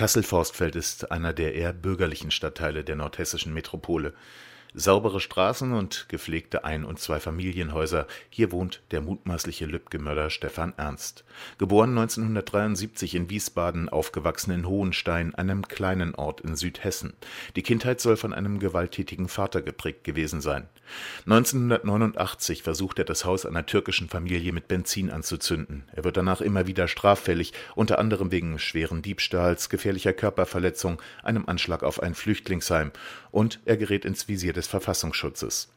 Kassel-Forstfeld ist einer der eher bürgerlichen Stadtteile der nordhessischen Metropole. Saubere Straßen und gepflegte Ein und Zweifamilienhäuser, hier wohnt der mutmaßliche Lübcke-Mörder Stefan Ernst. Geboren 1973 in Wiesbaden, aufgewachsen in Hohenstein, einem kleinen Ort in Südhessen. Die Kindheit soll von einem gewalttätigen Vater geprägt gewesen sein. 1989 versucht er das Haus einer türkischen Familie mit Benzin anzuzünden. Er wird danach immer wieder straffällig, unter anderem wegen schweren Diebstahls, gefährlicher Körperverletzung, einem Anschlag auf ein Flüchtlingsheim und er gerät ins Visier des Verfassungsschutzes.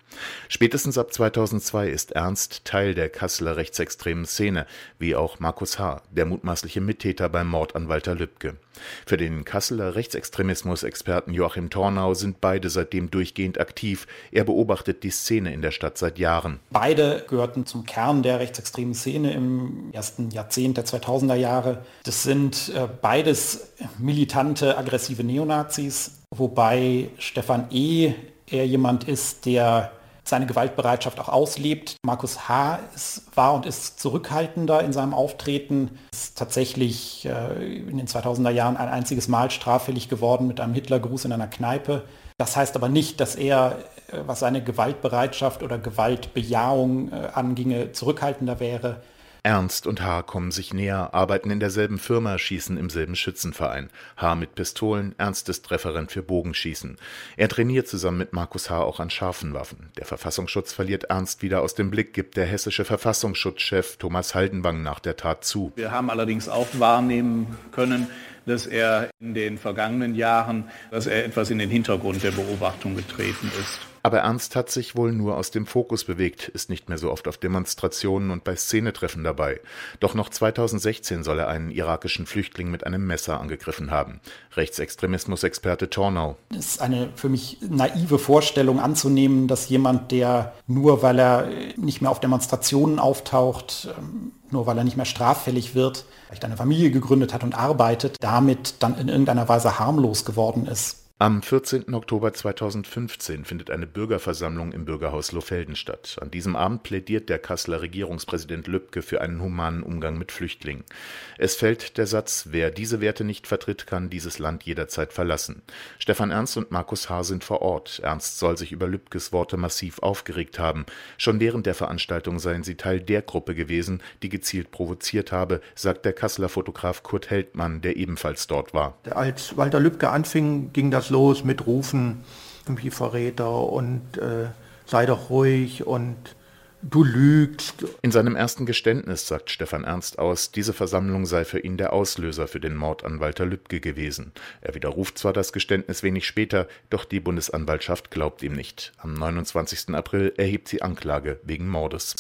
Spätestens ab 2002 ist Ernst Teil der Kasseler rechtsextremen Szene, wie auch Markus H., der mutmaßliche Mittäter beim Mord an Walter Lübcke. Für den Kasseler Rechtsextremismus-Experten Joachim Tornau sind beide seitdem durchgehend aktiv. Er beobachtet die Szene in der Stadt seit Jahren. Beide gehörten zum Kern der rechtsextremen Szene im ersten Jahrzehnt der 2000er Jahre. Das sind äh, beides militante, aggressive Neonazis, wobei Stefan E. eher jemand ist, der seine Gewaltbereitschaft auch auslebt. Markus H. Ist, war und ist zurückhaltender in seinem Auftreten, ist tatsächlich äh, in den 2000er Jahren ein einziges Mal straffällig geworden mit einem Hitlergruß in einer Kneipe. Das heißt aber nicht, dass er, äh, was seine Gewaltbereitschaft oder Gewaltbejahung äh, anginge, zurückhaltender wäre. Ernst und H. kommen sich näher, arbeiten in derselben Firma, schießen im selben Schützenverein. H. mit Pistolen, Ernst ist Referent für Bogenschießen. Er trainiert zusammen mit Markus H. auch an scharfen Waffen. Der Verfassungsschutz verliert Ernst wieder aus dem Blick, gibt der hessische Verfassungsschutzchef Thomas Haldenwang nach der Tat zu. Wir haben allerdings auch wahrnehmen können, dass er in den vergangenen Jahren, dass er etwas in den Hintergrund der Beobachtung getreten ist. Aber Ernst hat sich wohl nur aus dem Fokus bewegt, ist nicht mehr so oft auf Demonstrationen und bei Szenetreffen dabei. Doch noch 2016 soll er einen irakischen Flüchtling mit einem Messer angegriffen haben. Rechtsextremismus-Experte Tornau. Es ist eine für mich naive Vorstellung anzunehmen, dass jemand, der nur weil er nicht mehr auf Demonstrationen auftaucht, ähm, nur weil er nicht mehr straffällig wird, vielleicht eine Familie gegründet hat und arbeitet, damit dann in irgendeiner Weise harmlos geworden ist. Am 14. Oktober 2015 findet eine Bürgerversammlung im Bürgerhaus Lohfelden statt. An diesem Abend plädiert der Kasseler Regierungspräsident Lübcke für einen humanen Umgang mit Flüchtlingen. Es fällt der Satz, wer diese Werte nicht vertritt, kann dieses Land jederzeit verlassen. Stefan Ernst und Markus H. sind vor Ort. Ernst soll sich über Lübkes Worte massiv aufgeregt haben. Schon während der Veranstaltung seien sie Teil der Gruppe gewesen, die gezielt provoziert habe, sagt der Kasseler Fotograf Kurt Heldmann, der ebenfalls dort war. Als Walter Lübcke anfing, ging das los mit Rufen, irgendwie Verräter und äh, sei doch ruhig und du lügst. In seinem ersten Geständnis sagt Stefan Ernst aus, diese Versammlung sei für ihn der Auslöser für den Mord an Walter Lübcke gewesen. Er widerruft zwar das Geständnis wenig später, doch die Bundesanwaltschaft glaubt ihm nicht. Am 29. April erhebt sie Anklage wegen Mordes.